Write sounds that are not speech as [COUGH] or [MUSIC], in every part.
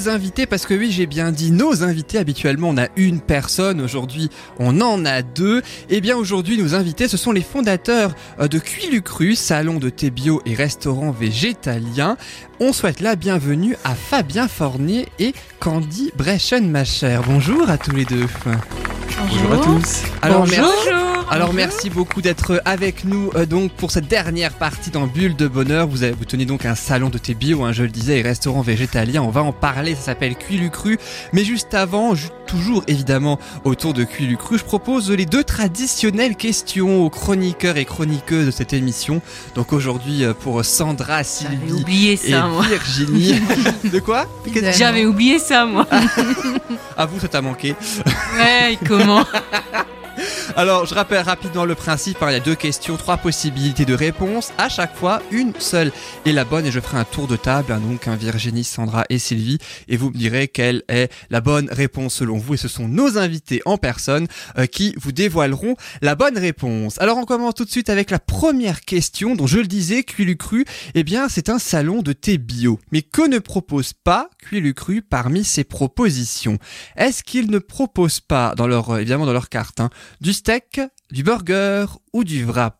Nos invités, parce que oui, j'ai bien dit nos invités. Habituellement, on a une personne. Aujourd'hui, on en a deux. Et bien aujourd'hui, nos invités, ce sont les fondateurs euh, de Cuilucru, salon de thé bio et restaurant végétalien. On souhaite la bienvenue à Fabien Fornier et Candy Brechen, ma chère. Bonjour à tous les deux. Bonjour, à tous. Alors, Merci. Alors merci beaucoup d'être avec nous euh, donc pour cette dernière partie dans Bulle de Bonheur. Vous, avez, vous tenez donc un salon de thé bio, hein, je le disais, et restaurant végétalien. On va en parler, ça s'appelle Cuilucru. Mais juste avant, toujours évidemment autour de Cuilucru, je propose les deux traditionnelles questions aux chroniqueurs et chroniqueuses de cette émission. Donc aujourd'hui euh, pour Sandra, Sylvie oublié ça, et moi. Virginie. [LAUGHS] de quoi? J'avais oublié ça moi. à [LAUGHS] vous, ça t'a manqué. Ouais, comment? [LAUGHS] alors, je rappelle rapidement le principe. Hein. il y a deux questions, trois possibilités de réponse. À chaque fois, une seule est la bonne. Et je ferai un tour de table, hein, donc un Virginie, Sandra et Sylvie. Et vous me direz quelle est la bonne réponse selon vous. Et ce sont nos invités en personne euh, qui vous dévoileront la bonne réponse. Alors, on commence tout de suite avec la première question, dont je le disais, Cuilucru. Eh bien, c'est un salon de thé bio. Mais que ne propose pas Cuilucru parmi ses propositions? Est-ce qu'ils ne proposent pas, dans leur, évidemment dans leur carte, hein, du steak, du burger ou du wrap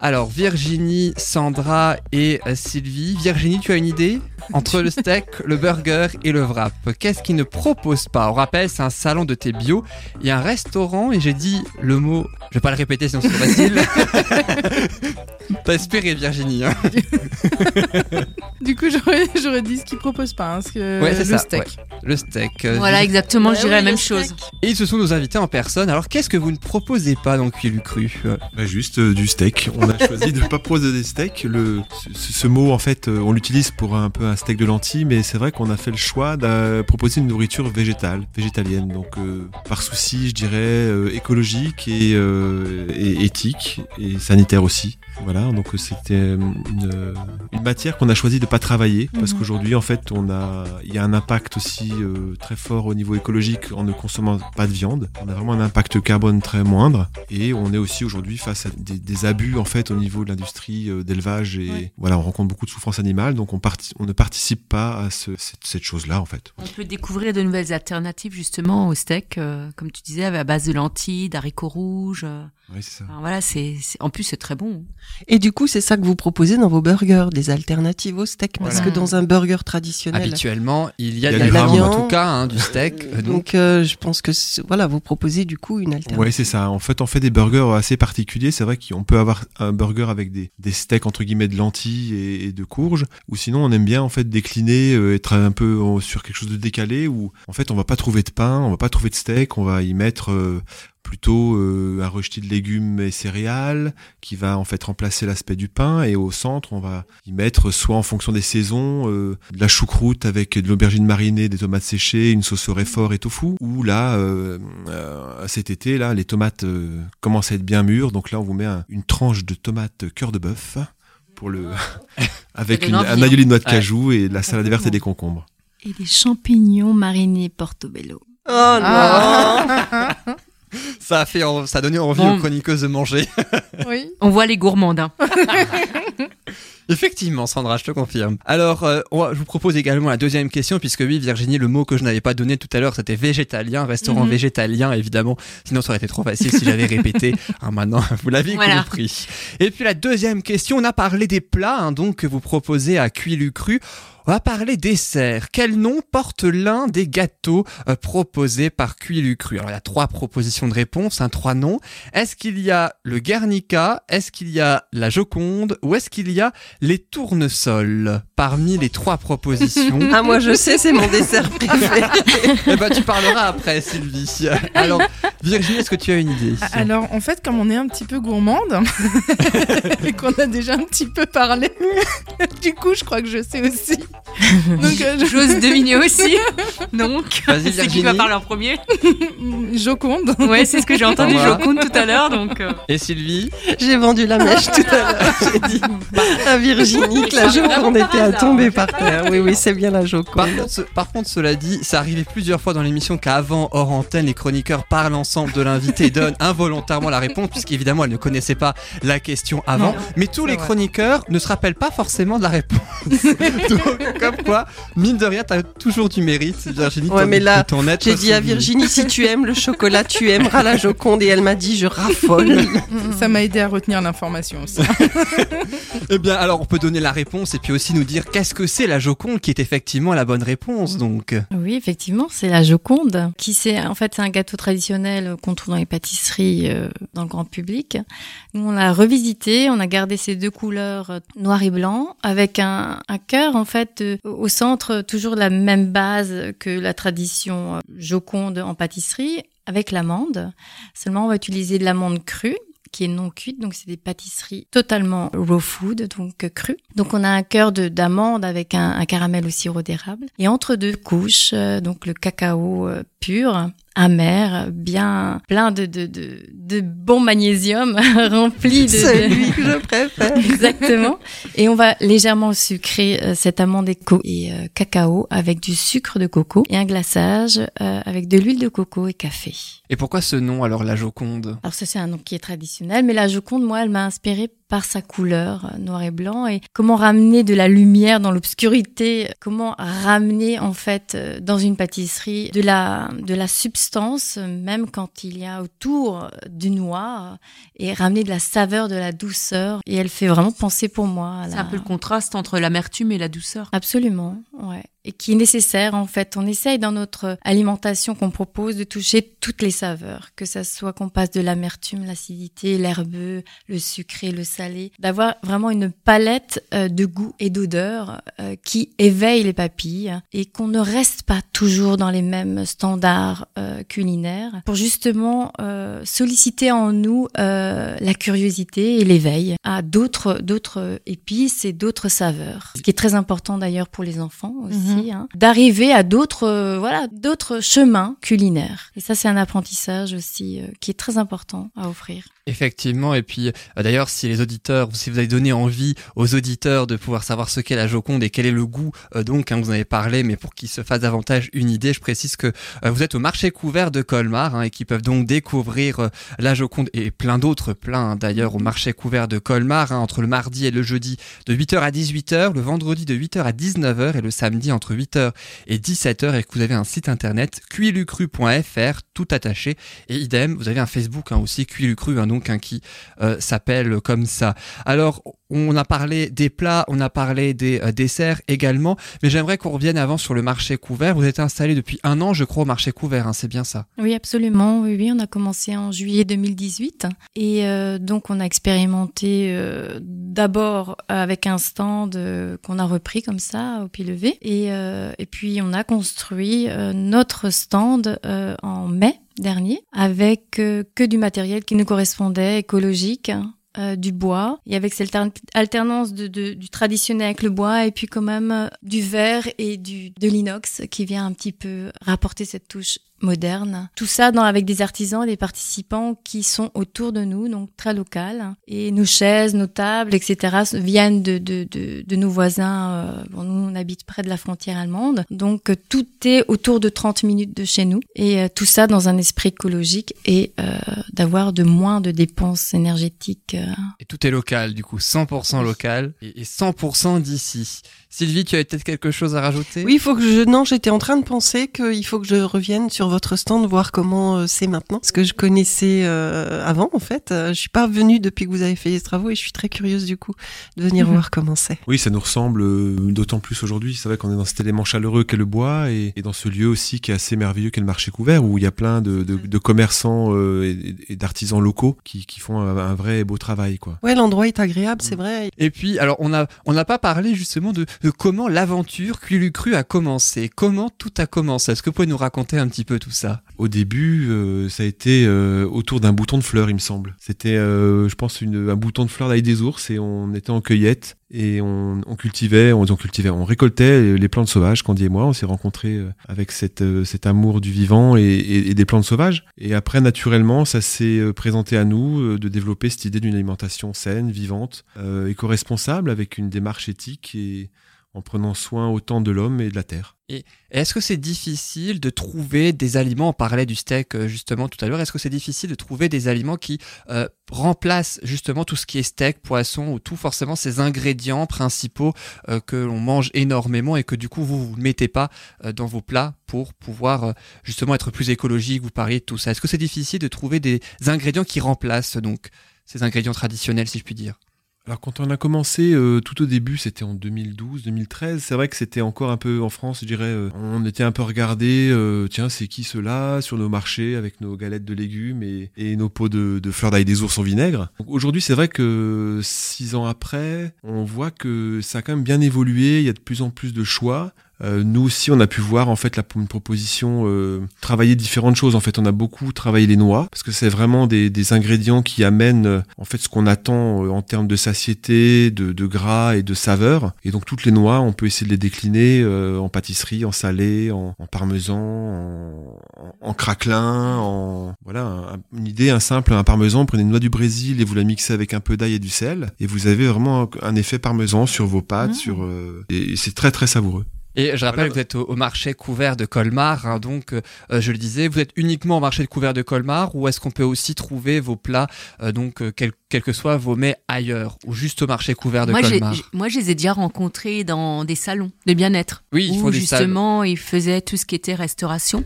alors Virginie, Sandra et euh, Sylvie. Virginie, tu as une idée? Entre le steak, [LAUGHS] le burger et le wrap, qu'est-ce qu'ils ne proposent pas? On rappelle, c'est un salon de thé bio. Il y a un restaurant et j'ai dit le mot, je vais pas le répéter sinon c'est facile. [LAUGHS] T'as espéré Virginie. Hein [LAUGHS] du coup j'aurais dit ce qu'ils proposent pas, hein, que ouais, le, ça, steak. le steak. Euh, voilà exactement, je dirais la même chose. Et ce sont nos invités en personne. Alors qu'est-ce que vous ne proposez pas dans Cuilu Cru? Bah, Juste euh, du steak on a choisi de ne pas proposer des steaks. Le, ce, mot, en fait, euh, on l'utilise pour un peu un steak de lentilles, mais c'est vrai qu'on a fait le choix de proposer une nourriture végétale, végétalienne. Donc, euh, par souci, je dirais, euh, écologique et, et, éthique et sanitaire aussi. Voilà, donc c'était une, matière qu'on a choisi de pas travailler parce mhm. qu'aujourd'hui, en fait, on a, il y a un impact aussi très fort au niveau écologique en ne consommant pas de viande. On a vraiment un impact carbone très moindre et on est aussi aujourd'hui face à des, des abus en fait au niveau de l'industrie euh, d'élevage et voilà, on rencontre beaucoup de souffrance animale, donc on, on ne participe pas à ce, cette, chose-là en fait. On peut découvrir de nouvelles alternatives justement au steak, euh, comme tu disais, à base de lentilles, d'haricots rouges. Euh. Oui, c'est ça. voilà, c'est en plus c'est très bon. Et du coup, c'est ça que vous proposez dans vos burgers, des alternatives au steak, parce que dans un burger traditionnel, habituellement, il y a, de la viande, en tout cas, hein, du steak. [LAUGHS] donc, je pense que voilà, vous proposez du coup une alternative. Oui, c'est ça. En fait, on fait des burgers assez particuliers. C'est vrai qu'on peut avoir un burger avec des, steaks entre guillemets de lentilles et, de courges, ou sinon on aime bien en fait décliner, euh, être un peu sur quelque chose de décalé, où en fait on va pas trouver de pain, on va pas trouver de steak, on va y mettre euh, plutôt euh, un rejeté de légumes et céréales qui va en fait remplacer l'aspect du pain. Et au centre on va y mettre soit en fonction des saisons euh, de la choucroute avec de l'aubergine marinée, des tomates séchées, une sauce au réfort et tofu. Ou là euh, cet été là les tomates commencent à être bien mûres. Donc là on vous met une tranche de tomate cœur de bœuf pour le [LAUGHS] avec un aïoli de noix de cajou et la salade verte et des concombres. Et des champignons marinés portobello. Oh non. Ah. [LAUGHS] [LAUGHS] ça a fait, ça a donné envie aux chroniqueuses de manger. [LAUGHS] oui. On voit les gourmandes. Hein. [LAUGHS] Effectivement, Sandra, je te confirme. Alors, euh, je vous propose également la deuxième question, puisque oui, Virginie, le mot que je n'avais pas donné tout à l'heure, c'était végétalien, restaurant mhm. végétalien, évidemment. Sinon, ça aurait été trop facile si j'avais répété. Alors maintenant, vous l'avez compris. Et puis la deuxième question, on a parlé des plats, hein, donc que vous proposez à Cuilu Cru. On va parler dessert. Quel nom porte l'un des gâteaux euh, proposés par Cuilucru? Alors il y a trois propositions de réponse, hein, trois noms. Est-ce qu'il y a le Guernica? Est-ce qu'il y a la Joconde? Ou est-ce qu'il y a les tournesols? Parmi les trois propositions. ah moi je sais, c'est mon dessert préféré. eh ben tu parleras après Sylvie. Alors Virginie, est-ce que tu as une idée? Alors en fait, comme on est un petit peu gourmande [LAUGHS] et qu'on a déjà un petit peu parlé, [LAUGHS] du coup je crois que je sais aussi. Donc, euh, j'ose deviner aussi. Donc, c'est qui va parler en premier? [LAUGHS] Joconde. Ouais, c'est ce que j'ai entendu Joconde tout à l'heure. Donc. Euh. Et Sylvie? J'ai vendu la mèche tout à l'heure. J'ai dit à Virginie que la Joconde était à à tomber par terre. Oui, oui, c'est bien la Joconde. Par contre, ce- par contre, cela dit, ça arrivait plusieurs fois dans l'émission qu'avant, hors antenne, les chroniqueurs parlent ensemble de l'invité et donnent involontairement la réponse, puisqu'évidemment, elle ne connaissait pas la question avant. Non, mais tous les vrai. chroniqueurs ne se rappellent pas forcément de la réponse. [LAUGHS] Donc, comme quoi, mine de rien, t'as toujours du mérite, Virginie. Ouais, t'en- mais là, J'ai dit à. Virginie, si tu aimes le chocolat, tu aimeras la Joconde. Et elle m'a dit, je raffole. Ça m'a aidé à retenir l'information aussi. [LAUGHS] Eh bien, alors, on peut donner la réponse et puis aussi nous dire qu'est-ce que c'est la Joconde qui est effectivement la bonne réponse, donc. Oui, effectivement, c'est la Joconde, qui c'est en fait c'est un gâteau traditionnel qu'on trouve dans les pâtisseries euh, dans le grand public. Nous, on l'a revisité, on a gardé ces deux couleurs euh, noir et blanc, avec un, un cœur en fait euh, au centre, toujours la même base que la tradition euh, Joconde en pâtisserie, avec l'amande. Seulement, on va utiliser de l'amande crue qui est non cuite, donc c'est des pâtisseries totalement raw food, donc euh, crues. Donc on a un cœur de d'amande avec un, un caramel au sirop d'érable. Et entre deux couches, euh, donc le cacao euh, pur, amer, bien plein de, de, de, de bon magnésium, [LAUGHS] rempli de... Celui que je préfère. [LAUGHS] Exactement. Et on va légèrement sucrer euh, cette amande et, et euh, cacao avec du sucre de coco et un glaçage euh, avec de l'huile de coco et café. Et pourquoi ce nom, alors, la Joconde? Alors ça c'est un nom qui est traditionnel, mais la Joconde, moi, elle m'a inspirée par sa couleur euh, noir et blanc et comment ramener de la lumière dans l'obscurité, comment ramener en fait dans une pâtisserie de la de la substance même quand il y a autour du noir et ramener de la saveur, de la douceur et elle fait vraiment penser pour moi. à C'est la- un peu le contraste entre l'amertume et la douceur. Absolument, ouais. Et qui est nécessaire en fait. On essaye dans notre alimentation qu'on propose de toucher toutes les saveurs, que ça soit qu'on passe de l'amertume, l'acidité, l'herbeux, le sucré, le salé, d'avoir vraiment une palette euh, de goût et d'odeur euh, qui éveille les papilles et qu'on ne reste pas toujours dans les mêmes standards euh, culinaires pour justement solliciter en nous la curiosité et l'éveil à d'autres d'autres épices et d'autres saveurs. Ce qui est très important d'ailleurs pour les enfants aussi, hein, d'arriver à d'autres euh, voilà d'autres chemins culinaires. Et ça c'est un apprentissage aussi euh, qui est très important à offrir. Effectivement, et puis euh, d'ailleurs, si les auditeurs, si vous avez donné envie aux auditeurs de pouvoir savoir ce qu'est la Joconde et quel est le goût, euh, donc, hein, vous en avez parlé, mais pour qu'ils se fassent davantage une idée, je précise que euh, vous êtes au marché couvert de Colmar hein, et qui peuvent donc découvrir la Joconde et plein d'autres, plein d'ailleurs au marché couvert de Colmar, hein, entre le mardi et le jeudi de 8h à 18h, le vendredi de 8h à 19h et le samedi entre 8h et 17h et que vous avez un site internet cuilucru.fr tout attaché. Et idem, vous avez un Facebook aussi cuilucru hein, donc hein, qui euh, s'appelle comme ça. Alors on a parlé des plats, on a parlé des euh, desserts également, mais j'aimerais qu'on revienne avant sur le marché couvert. Vous êtes installé depuis un an, je crois, au marché couvert, hein, c'est bien ça? Oui, absolument. Oui, on a commencé en juillet 2018 et euh, donc on a expérimenté d'abord avec un stand qu'on a repris comme ça au pied levé et puis on a construit notre stand en mai dernier avec euh, que du matériel qui nous correspondait écologique. euh, du bois et avec cette altern- alternance de, de- du traditionnel avec le bois et puis quand même euh, du verre et du de l'inox qui vient un petit peu rapporter cette touche moderne. Tout ça dans, avec des artisans et des participants qui sont autour de nous, donc très local. Et nos chaises, nos tables, etc. viennent de, de, de, de nos voisins. euh, bon, nous, on habite près de la frontière allemande. Donc, euh, tout est autour de 30 minutes de chez nous. Et euh, tout ça dans un esprit écologique et euh, d'avoir de moins de dépenses énergétiques. euh. Et tout est local, du coup, 100% local et et 100% d'ici. Sylvie, tu avais peut-être quelque chose à rajouter? Oui, il faut que je. Non, j'étais en train de penser qu'il faut que je revienne sur votre stand, voir comment euh, c'est maintenant. Parce que je connaissais euh, avant, en fait. Euh, je suis pas venue depuis que vous avez fait les travaux et je suis très curieuse, du coup, de venir Mhm. voir comment c'est. Oui, ça nous ressemble euh, d'autant plus aujourd'hui. C'est vrai qu'on est dans cet élément chaleureux qu'est le bois et, et dans ce lieu aussi qui est assez merveilleux qu'est le marché couvert où il y a plein de, de, de commerçants euh, et, et d'artisans locaux qui, qui font un, un vrai et beau travail, quoi. Ouais, l'endroit est agréable, c'est vrai. Et puis, alors, on a, on n'a pas parlé justement de, de comment l'aventure Cuilucru a commencé. Comment tout a commencé? Est-ce que vous pouvez nous raconter un petit peu tout ça Au début, euh, ça a été euh, autour d'un bouton de fleurs, il me semble. C'était, euh, je pense, une, un bouton de fleurs d'ail des ours et on était en cueillette et on, cultivait, on, cultivait, on récoltait les plantes sauvages. Candy et moi, on s'est rencontrés avec cette, cet amour du vivant et, des plantes sauvages. Et après, naturellement, ça s'est présenté à nous de développer cette idée d'une alimentation saine, vivante, éco-responsable, avec une démarche éthique et en prenant soin autant de l'homme et de la terre. Et est-ce que c'est difficile de trouver des aliments, on parlait du steak euh, justement tout à l'heure, est-ce que c'est difficile de trouver des aliments qui euh, remplacent justement tout ce qui est steak, poisson ou tout forcément ces ingrédients principaux euh, que l'on mange énormément et que du coup vous ne mettez pas dans vos plats pour pouvoir justement être plus écologique, vous parliez de tout ça. Est-ce que c'est difficile de trouver des ingrédients qui remplacent donc ces ingrédients traditionnels si je puis dire? Alors quand on a commencé euh, tout au début, c'était en 2012-2013, c'est vrai que c'était encore un peu en France, je dirais, euh, on était un peu regardé, euh, tiens c'est qui ceux-là sur nos marchés avec nos galettes de légumes et, nos pots de, de fleurs d'ail des ours en vinaigre. Aujourd'hui c'est vrai que six ans après, on voit que ça a quand même bien évolué, il y a de plus en plus de choix. Euh, nous aussi, on a pu voir en fait la une proposition euh, travailler différentes choses. En fait, on a beaucoup travaillé les noix parce que c'est vraiment des, des ingrédients qui amènent euh, en fait ce qu'on attend euh, en termes de satiété, de, de gras et de saveur. Et donc toutes les noix, on peut essayer de les décliner euh, en pâtisserie, en salé, en, en parmesan, en, en, craquelin, en voilà un- une idée, un simple, un parmesan. Prenez une noix du Brésil et vous la mixez avec un peu d'ail et du sel, et vous avez vraiment un, un effet parmesan sur vos pâtes, Mmh. sur euh, et c'est très très savoureux. Et je rappelle Voilà. que vous êtes au, au marché couvert de Colmar, hein, donc euh, je le disais, vous êtes uniquement au marché couvert de Colmar ou est-ce qu'on peut aussi trouver vos plats, euh, donc euh, quels que soient vos mets ailleurs ou juste au marché couvert de Moi, Colmar j'ai- moi, je les ai déjà rencontrés dans des salons de bien-être. Oui, ils où font des salles. justement, ils faisaient tout ce qui était restauration.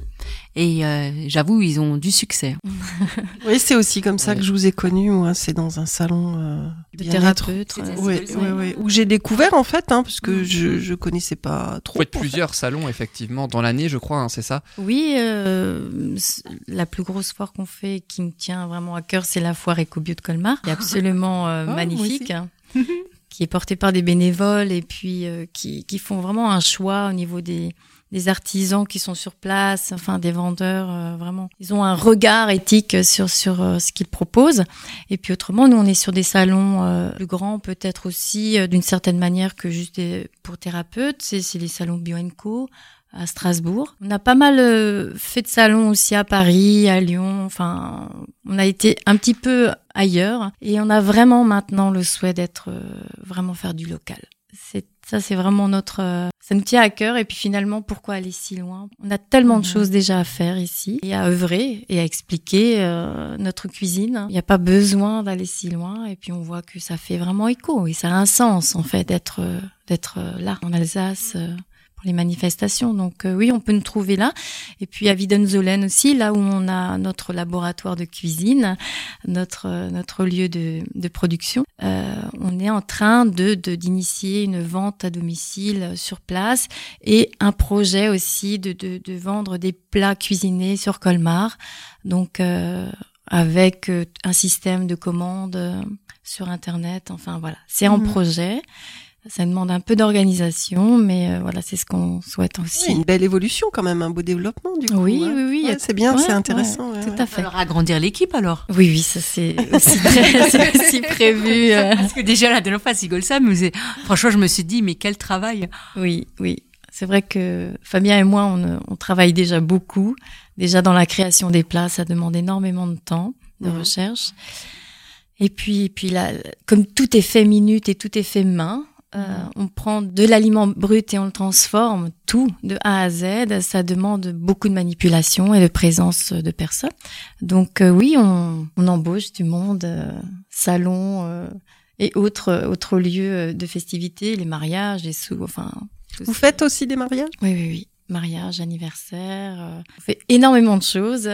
Et euh, j'avoue, ils ont du succès. [LAUGHS] Oui, c'est aussi comme ça Ouais. que je vous ai connu, moi. C'est dans un salon euh, De bien-être. thérapeute. Euh, Oui, Ouais. oui, oui. Où j'ai découvert, en fait, hein, parce que je, je connaissais pas trop. Vous faites plusieurs salons effectivement dans l'année, je crois, hein, c'est ça? Oui, euh, la plus grosse foire qu'on fait qui me tient vraiment à cœur, c'est la foire Ecobio de Colmar, absolument euh, Oh, magnifique, hein, [LAUGHS] qui est portée par des bénévoles et puis euh, qui, qui font vraiment un choix au niveau des, des artisans qui sont sur place, enfin des vendeurs, euh, vraiment. Ils ont un regard éthique sur sur euh, ce qu'ils proposent. Et puis autrement, nous on est sur des salons euh, plus grands, peut-être aussi d'une certaine manière que juste des- pour thérapeutes. C'est les salons Bio Co à Strasbourg. On a pas mal euh, fait de salons aussi à Paris, à Lyon. Enfin, on a été un petit peu ailleurs et on a vraiment maintenant le souhait d'être euh, vraiment faire du local. C'est ça, c'est vraiment notre. euh, ça nous tient à cœur et puis finalement, pourquoi aller si loin? On a tellement de choses déjà à faire ici et à œuvrer et à expliquer euh, notre cuisine. Il n'y a pas besoin d'aller si loin et puis on voit que ça fait vraiment écho et ça a un sens en fait d'être d'être là en Alsace. Les manifestations. Donc euh, oui, on peut nous trouver là. Et puis à Widenzolen aussi, là où on a notre laboratoire de cuisine, notre euh, notre lieu de, de production. Euh, on est en train de de- d'initier une vente à domicile sur place et un projet aussi de de, de vendre des plats cuisinés sur Colmar. Donc avec un système de commande sur internet. Enfin voilà, c'est en Mhm. projet. Ça demande un peu d'organisation, mais euh, voilà, c'est ce qu'on souhaite Oui, aussi. une belle évolution quand même, un beau développement du coup. Oui, ouais. oui, oui. Ouais, c'est bien, Ouais, c'est intéressant. ouais, ouais, tout à fait. Alors, agrandir l'équipe alors? Oui, oui, ça c'est aussi, [LAUGHS] prévu. [LAUGHS] euh. Parce que déjà, la dernière fois, Sigolsa, me faisait- franchement, je me suis dit, mais quel travail Oui, oui. C'est vrai que Fabien et moi, on, on travaille déjà beaucoup. Déjà dans la création des plats, ça demande énormément de temps, de Mhm. recherche. Et puis, puis là, comme tout est fait minute et tout est fait main, euh, on prend de l'aliment brut et on le transforme tout de A à Z. Ça demande beaucoup de manipulation et de présence de personnes. Donc euh, oui, on, on embauche du monde, euh, salons euh, et autres autres lieux euh, de festivités, les mariages, les sous, enfin. Vous ça. faites aussi des mariages? Oui, oui, oui. Mariage, anniversaire. euh, on fait énormément de choses.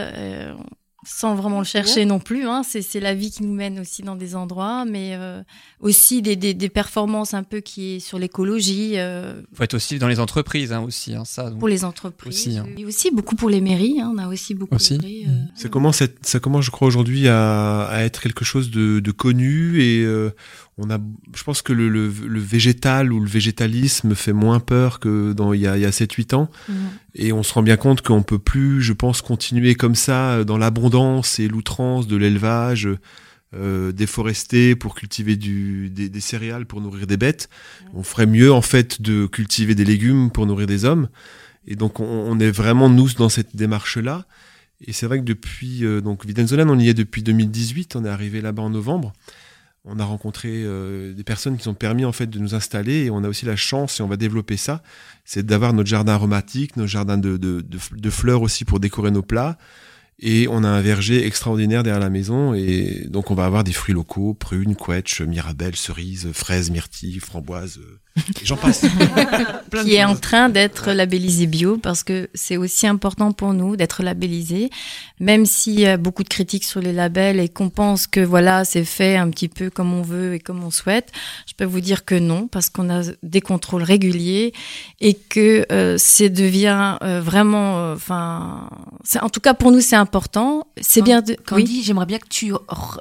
Sans vraiment le chercher non plus, hein. c'est c'est la vie qui nous mène aussi dans des endroits, mais euh, aussi des, des, des performances un peu qui est sur l'écologie, euh, Faut être aussi dans les entreprises hein, aussi, hein, ça. donc. pour les entreprises, Aussi, hein. et aussi beaucoup pour les mairies. hein. on a aussi beaucoup Aussi. œuvré, euh, Ça commence, à ça commence, je crois, aujourd'hui à, à être quelque chose de, de connu et euh, on a, je pense que le, le, le végétal ou le végétalisme fait moins peur que dans il y a, il y a 7-8 ans mhm. et on se rend bien compte qu'on peut plus, je pense, continuer comme ça euh, dans l'abondance et l'outrance de l'élevage. Euh, déforester pour cultiver du, des, des céréales pour nourrir des bêtes. On ferait mieux en fait de cultiver des légumes pour nourrir des hommes. Et donc on, on est vraiment nous dans cette démarche-là. Et c'est vrai que depuis euh, donc Widenzolen, on y est depuis 2018, on est arrivé là-bas en novembre. On a rencontré euh, des personnes qui ont permis en fait de nous installer et on a aussi la chance et on va développer ça, c'est d'avoir notre jardin aromatique, nos jardins de, fleurs aussi pour décorer nos plats. Et on a un verger extraordinaire derrière la maison. Et donc, on va avoir des fruits locaux, prunes, quetch, mirabelles, cerises, fraises, myrtilles, framboises. euh, J'en passe. [LAUGHS] Plein de qui est en train d'être labellisé bio parce que c'est aussi important pour nous d'être labellisé, même s'il y a beaucoup de critiques sur les labels et qu'on pense que voilà c'est fait un petit peu comme on veut et comme on souhaite. Je peux vous dire que non parce qu'on a des contrôles réguliers et que euh, c'est devient euh, vraiment, euh, enfin, en tout cas pour nous c'est important. C'est bien de. Candy, j'aimerais bien que tu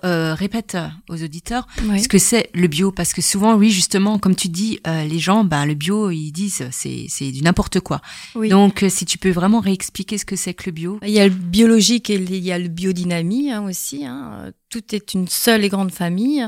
euh, répètes aux auditeurs Oui. ce que c'est le bio, parce que souvent, oui, justement, comme tu dis, euh, les gens, ben le bio, ils disent c'est c'est du n'importe quoi. Oui. Donc, euh, si tu peux vraiment réexpliquer ce que c'est que le bio. Il y a le biologique et il y a le biodynamie hein, aussi. Hein. Tout est une seule et grande famille.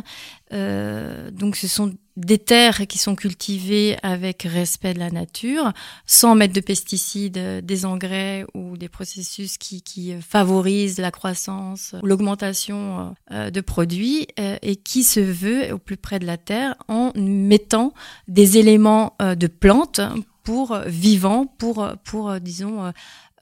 Euh, donc ce sont des terres qui sont cultivées avec respect de la nature, sans mettre de pesticides, euh, des engrais ou des processus qui, qui favorisent la croissance ou l'augmentation euh, de produits euh, et qui se veut au plus près de la terre en mettant des éléments euh, de plantes pour euh, vivants, pour, euh, pour euh, disons, euh,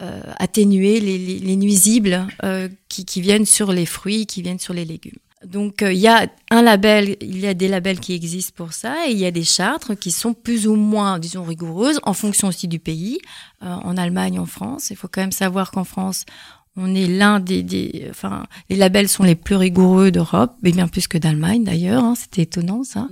euh, atténuer les, les, les nuisibles euh, qui, qui viennent sur les fruits, qui viennent sur les légumes. Donc euh, il y a un label, il y a des labels qui existent pour ça, et il y a des chartes qui sont plus ou moins, disons, rigoureuses en fonction aussi du pays. Euh, en Allemagne, en France, il faut quand même savoir qu'en France, on est l'un des, des, enfin, les labels sont les plus rigoureux d'Europe, mais bien plus que d'Allemagne d'ailleurs. Hein, C'était étonnant ça.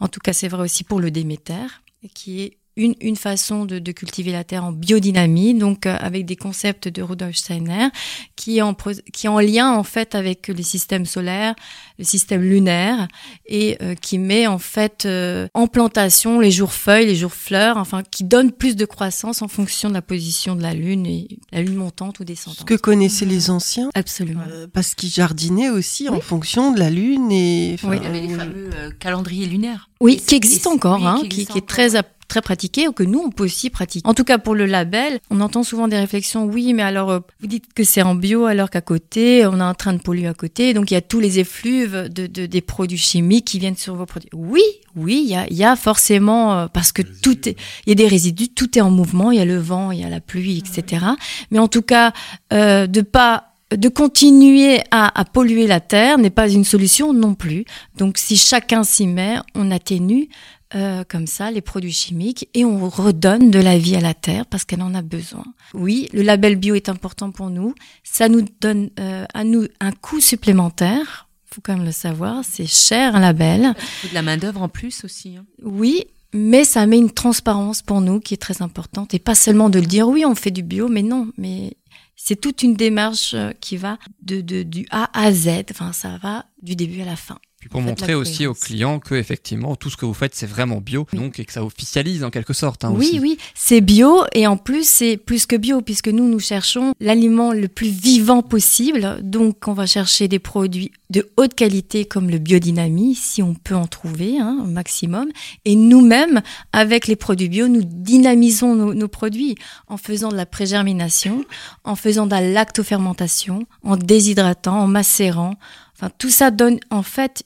En tout cas, c'est vrai aussi pour le Déméter, qui est une, une façon de, de cultiver la terre en biodynamie, donc euh, avec des concepts de Rudolf Steiner, qui est, en, pro- qui est en lien en fait avec les systèmes solaires, le système lunaire, et euh, qui met en fait euh, en plantation les jours feuilles, les jours fleurs, enfin qui donne plus de croissance en fonction de la position de la lune et la lune montante ou Ce descendante. que connaissaient les anciens, Absolument. euh, parce qu'ils jardinaient aussi en fonction de la lune et. enfin, Oui. Il y avait les fameux euh, calendriers lunaires. Oui, qui existe et- encore, oui, hein, qui qui, existe qui est encore, très très pratiqué, ou que nous on peut aussi pratiquer. En tout cas pour le label, on entend souvent des réflexions. Oui, mais alors euh, vous dites que c'est en bio, alors qu'à côté on est en train de polluer à côté, donc il y a tous les effluves de, de- des produits chimiques qui viennent sur vos produits. Oui, oui, il y a, y a forcément euh, parce que tout est, il y a des résidus, tout est en mouvement, il y a le vent, il y a la pluie, etc. Mais en tout cas, euh, de pas de continuer à, à polluer la terre n'est pas une solution non plus. Donc si chacun s'y met, on atténue euh, comme ça les produits chimiques et on redonne de la vie à la terre parce qu'elle en a besoin. Oui, le label bio est important pour nous. Ça nous donne euh, à nous un coût supplémentaire. Faut quand même le savoir, c'est cher un label. Il faut de la main d'œuvre en plus aussi. hein. Oui, mais ça met une transparence pour nous qui est très importante et pas seulement de le dire oui, on fait du bio, mais non, mais c'est toute une démarche euh, qui va de, de du A à Z. Enfin, ça va du début à la fin. Puis pour montrer aussi aux clients que effectivement tout ce que vous faites c'est vraiment bio, Oui. donc et que ça officialise en quelque sorte. hein, oui, aussi. oui, c'est bio et en plus c'est plus que bio puisque nous nous cherchons l'aliment le plus vivant possible. Donc on va chercher des produits de haute qualité comme le biodynamie si on peut en trouver hein, au maximum. Et nous-mêmes avec les produits bio nous dynamisons nos, nos produits en faisant de la prégérmination, en faisant de la lactofermentation, en déshydratant, en macérant. Enfin tout ça donne en fait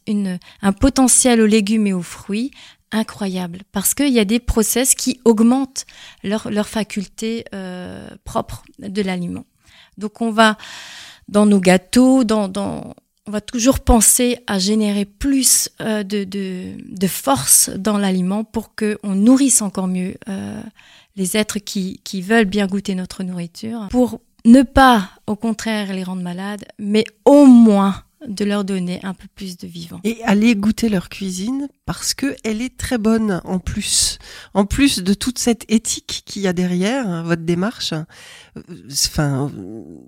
un potentiel aux légumes et aux fruits incroyable parce qu'il y a des process qui augmentent leur, leur faculté euh, propre de l'aliment. Donc on va dans nos gâteaux, dans, on va toujours penser à générer plus euh, de, de, force dans l'aliment pour que on nourrisse encore mieux euh, les êtres qui, qui veulent bien goûter notre nourriture, pour ne pas au contraire les rendre malades, mais au moins de leur donner un peu plus de vivant. Et aller goûter leur cuisine parce que elle est très bonne en plus. En plus de toute cette éthique qu'il y a derrière hein, votre démarche. euh, Enfin,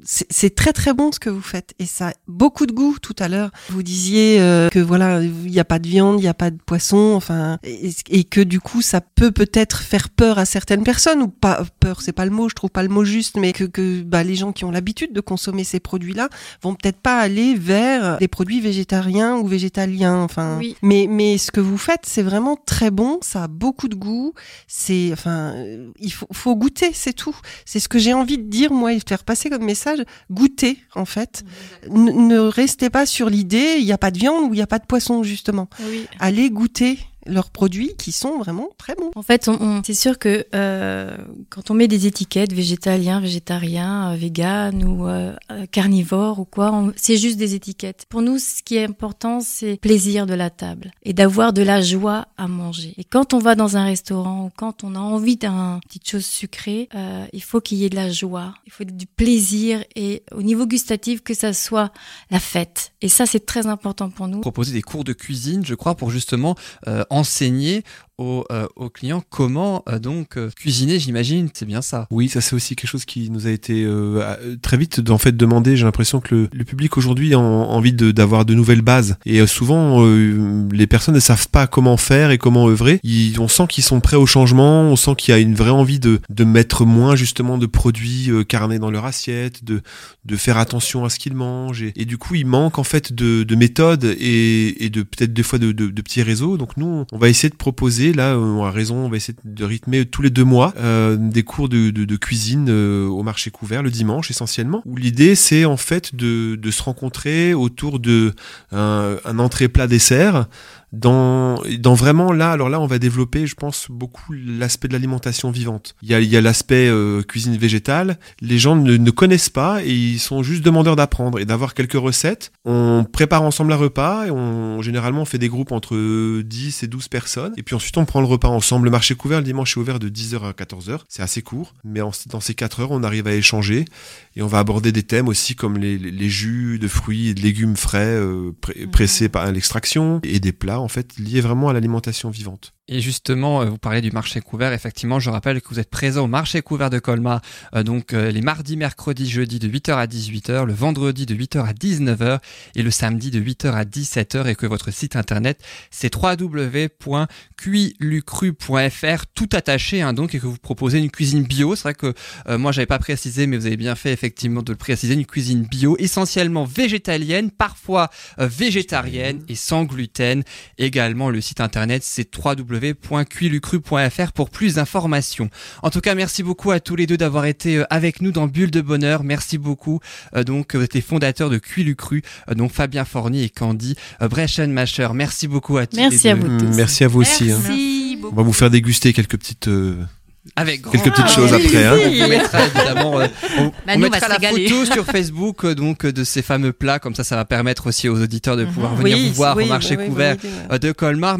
c'est très très bon ce que vous faites et ça a beaucoup de goût. Tout à l'heure, vous disiez euh, que voilà, il n'y a pas de viande, il n'y a pas de poisson, enfin, et, et que du coup, ça peut peut-être faire peur à certaines personnes ou pas peur, c'est pas le mot, je trouve pas le mot juste, mais que, que bah, les gens qui ont l'habitude de consommer ces produits-là vont peut-être pas aller vers des produits végétariens ou végétaliens. Enfin, Oui. mais mais ce que vous faites, c'est vraiment très bon. Ça a beaucoup de goût. C'est enfin, euh, il faut, faut goûter, c'est tout. C'est ce que j'ai envie de dire moi et de faire passer comme message. Goûtez en fait. N- ne restez pas sur l'idée. Il n'y a pas de viande ou il n'y a pas de poisson justement. Oui. Allez goûter leurs produits qui sont vraiment très bons. En fait, on, on- c'est sûr que euh, quand on met des étiquettes végétalien, végétarien, euh, vegan ou euh, euh, carnivore ou quoi, on- c'est juste des étiquettes. Pour nous, ce qui est important, c'est le plaisir de la table et d'avoir de la joie à manger. Et quand on va dans un restaurant ou quand on a envie d'un petite chose sucrée, euh, il faut qu'il y ait de la joie, il faut du plaisir et au niveau gustatif que ça soit la fête. Et ça, c'est très important pour nous. proposer des cours de cuisine, je crois, pour justement euh, enseigner aux, euh, aux clients comment euh, donc euh, cuisiner, j'imagine, c'est bien ça. Oui, ça c'est aussi quelque chose qui nous a été euh, euh, très vite en fait demandé. J'ai l'impression que le, le public aujourd'hui a en- envie d'avoir de, nouvelles bases et souvent les personnes ne savent pas comment faire et comment œuvrer. Ils- on sent qu'ils sont prêts au changement, on sent qu'il y a une vraie envie de, de mettre moins justement de produits carnés dans leur assiette, de, de faire attention à ce qu'ils mangent et, du coup il manque en fait de, de méthodes et, et de peut-être des fois de, de petits réseaux. Donc nous on va essayer de proposer là, euh, on a raison, on va essayer de rythmer tous les deux mois euh, des cours de, cuisine euh, au marché couvert le dimanche essentiellement. Où l'idée c'est en fait de, de se rencontrer autour de un, un entrée plat dessert dans, dans vraiment là, alors là, on va développer, je pense, beaucoup l'aspect de l'alimentation vivante. Il y a, il y a l'aspect euh, cuisine végétale. Les gens ne, ne connaissent pas et ils sont juste demandeurs d'apprendre et d'avoir quelques recettes. On prépare ensemble un repas et on, généralement, on fait des groupes entre 10 et 12 personnes. Et puis ensuite, on prend le repas ensemble. Le marché couvert, le dimanche est ouvert de 10h à 14h. C'est assez court. Mais en- dans ces 4 heures, on arrive à échanger et on va aborder des thèmes aussi comme les, les- les jus de fruits et de légumes frais euh, pré- pressés par l'extraction et des plats en fait liés vraiment à l'alimentation vivante. Et justement, euh, vous parlez du marché couvert. Effectivement, je rappelle que vous êtes présent au marché couvert de Colmar, euh, donc euh, les mardis, mercredis, jeudis de 8h à 18h, le vendredi de 8h à 19h et le samedi de 8h à 17h et que votre site internet c'est www.cuilucru.fr tout attaché hein, donc et que vous proposez une cuisine bio. C'est vrai que euh, moi j'avais pas précisé mais vous avez bien fait effectivement de le préciser, une cuisine bio essentiellement végétalienne, parfois végétarienne et sans gluten. Également le site internet c'est www.cuilucru.fr pour plus d'informations. En tout cas, merci beaucoup à tous les deux d'avoir été euh, avec nous dans Bulle de Bonheur. Merci beaucoup. Euh, donc, vous êtes les fondateurs de Cuilucru, euh, donc Fabien Forny et Candy euh, Breschenmacher. Merci beaucoup à tous Merci les à deux. vous tous. Mm, Merci à vous aussi. hein. On va vous faire déguster quelques petites euh, Avec grand quelques petites choses après. Hein. On vous mettra évidemment, euh, on, [LAUGHS] Bah, on mettra la régaler. photo [LAUGHS] sur Facebook euh, donc euh, de ces fameux plats. Comme ça, ça va permettre aussi aux auditeurs de pouvoir venir Oui, vous voir oui, au marché oui, oui, couvert euh, de Colmar.